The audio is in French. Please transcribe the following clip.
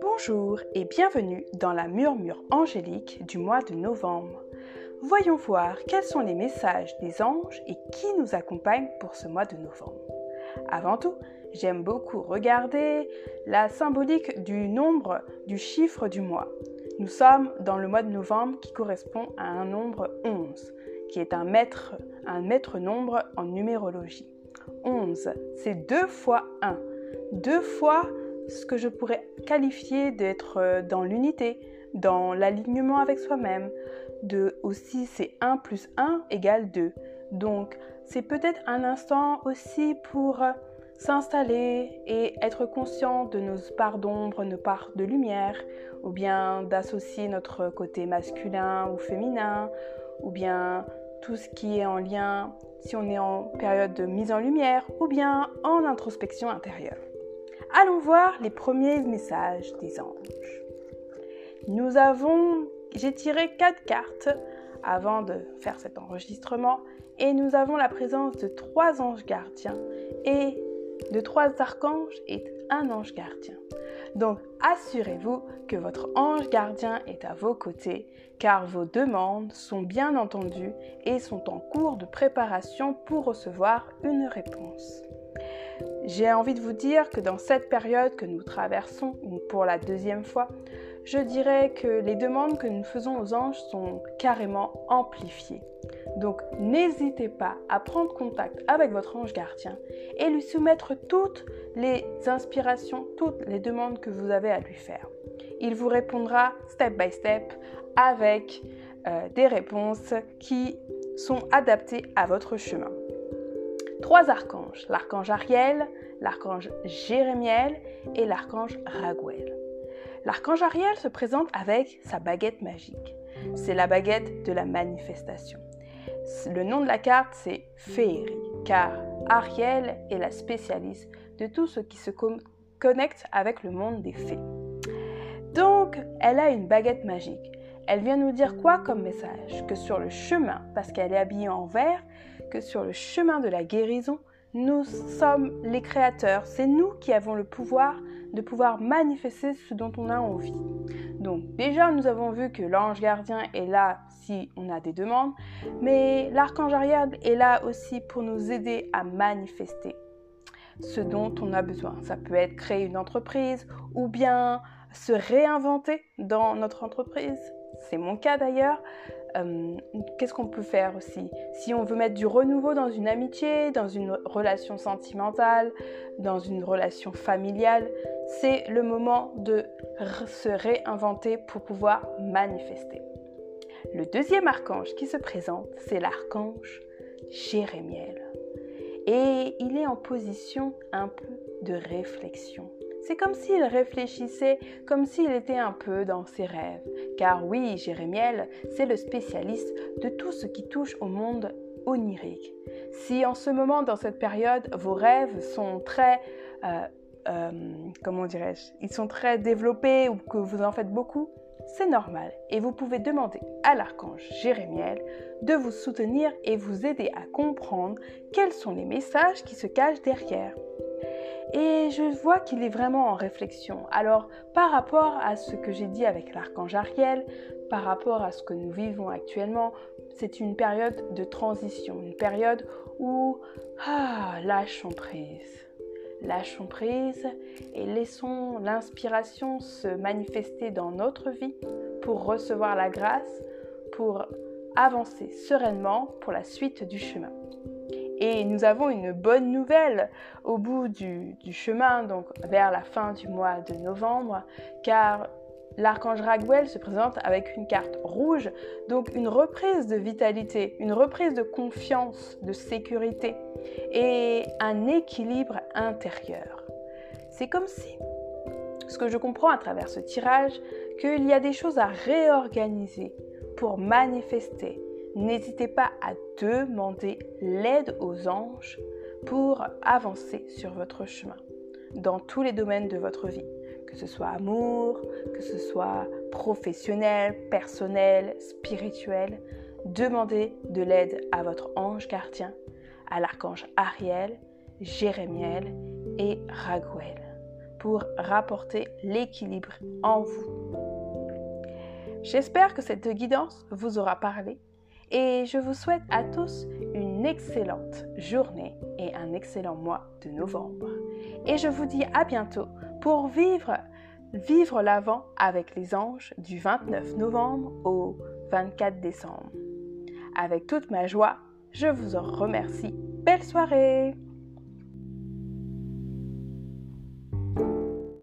Bonjour et bienvenue dans la murmure angélique du mois de novembre. Voyons voir quels sont les messages des anges et qui nous accompagne pour ce mois de novembre. Avant tout, j'aime beaucoup regarder la symbolique du nombre du chiffre du mois. Nous sommes dans le mois de novembre qui correspond à un nombre 11, qui est un maître, un maître nombre en numérologie. 11, c'est 2 fois 1. Deux fois ce que je pourrais qualifier d'être euh, dans l'unité, dans l'alignement avec soi-même. De aussi, c'est 1 plus 1 égale 2. Donc, c'est peut-être un instant aussi pour euh, s'installer et être conscient de nos parts d'ombre, nos parts de lumière, ou bien d'associer notre côté masculin ou féminin, ou bien tout ce qui est en lien si on est en période de mise en lumière, ou bien en introspection intérieure. Allons voir les premiers messages des anges. Nous avons, j'ai tiré quatre cartes avant de faire cet enregistrement et nous avons la présence de trois anges gardiens et de trois archanges et un ange gardien. Donc assurez-vous que votre ange gardien est à vos côtés car vos demandes sont bien entendues et sont en cours de préparation pour recevoir une réponse. J'ai envie de vous dire que dans cette période que nous traversons, pour la deuxième fois, je dirais que les demandes que nous faisons aux anges sont carrément amplifiées. Donc n'hésitez pas à prendre contact avec votre ange gardien et lui soumettre toutes les inspirations, toutes les demandes que vous avez à lui faire. Il vous répondra step by step avec euh, des réponses qui sont adaptées à votre chemin trois archanges, l'archange Ariel, l'archange Jérémiel et l'archange Raguel. L'archange Ariel se présente avec sa baguette magique. C'est la baguette de la manifestation. Le nom de la carte, c'est Féerie, car Ariel est la spécialiste de tout ce qui se connecte avec le monde des fées. Donc, elle a une baguette magique. Elle vient nous dire quoi comme message? Que sur le chemin, parce qu'elle est habillée en vert, que sur le chemin de la guérison, nous sommes les créateurs. C'est nous qui avons le pouvoir de pouvoir manifester ce dont on a envie. Donc déjà, nous avons vu que l'ange gardien est là si on a des demandes, mais l'archange Ariel est là aussi pour nous aider à manifester ce dont on a besoin. Ça peut être créer une entreprise ou bien se réinventer dans notre entreprise. C'est mon cas d'ailleurs. Euh, qu'est-ce qu'on peut faire aussi? Si on veut mettre du renouveau dans une amitié, dans une relation sentimentale, dans une relation familiale, c'est le moment de se réinventer pour pouvoir manifester. Le deuxième archange qui se présente, c'est l'archange Jérémiel. Et il est en position un peu de réflexion. C'est comme s'il réfléchissait, comme s'il était un peu dans ses rêves. Car oui, Jérémiel, c'est le spécialiste de tout ce qui touche au monde onirique. Si en ce moment, dans cette période, vos rêves sont très... Euh, euh, comment dirais-je Ils sont très développés ou que vous en faites beaucoup, c'est normal et vous pouvez demander à l'archange Jérémiel de vous soutenir et vous aider à comprendre quels sont les messages qui se cachent derrière. Et je vois qu'il est vraiment en réflexion. Alors, par rapport à ce que j'ai dit avec l'archange Ariel, par rapport à ce que nous vivons actuellement, c'est une période de transition, une période où, ah, lâchons prise. Lâchons prise et laissons l'inspiration se manifester dans notre vie pour recevoir la grâce, pour avancer sereinement pour la suite du chemin. Et nous avons une bonne nouvelle au bout du, chemin, donc vers la fin du mois de novembre, car l'archange Raguel se présente avec une carte rouge, donc une reprise de vitalité, une reprise de confiance, de sécurité et un équilibre intérieur. C'est comme si, ce que je comprends à travers ce tirage, qu'il y a des choses à réorganiser pour manifester n'hésitez pas à demander l'aide aux anges pour avancer sur votre chemin dans tous les domaines de votre vie, que ce soit amour, que ce soit professionnel, personnel, spirituel. Demandez de l'aide à votre ange gardien, à l'archange Ariel Jérémiel et Raguel pour rapporter l'équilibre en vous. J'espère que cette guidance vous aura parlé et je vous souhaite à tous une excellente journée et un excellent mois de novembre. Et je vous dis à bientôt pour vivre, vivre l'avant avec les anges du 29 novembre au 24 décembre. Avec toute ma joie, je vous en remercie. Belle soirée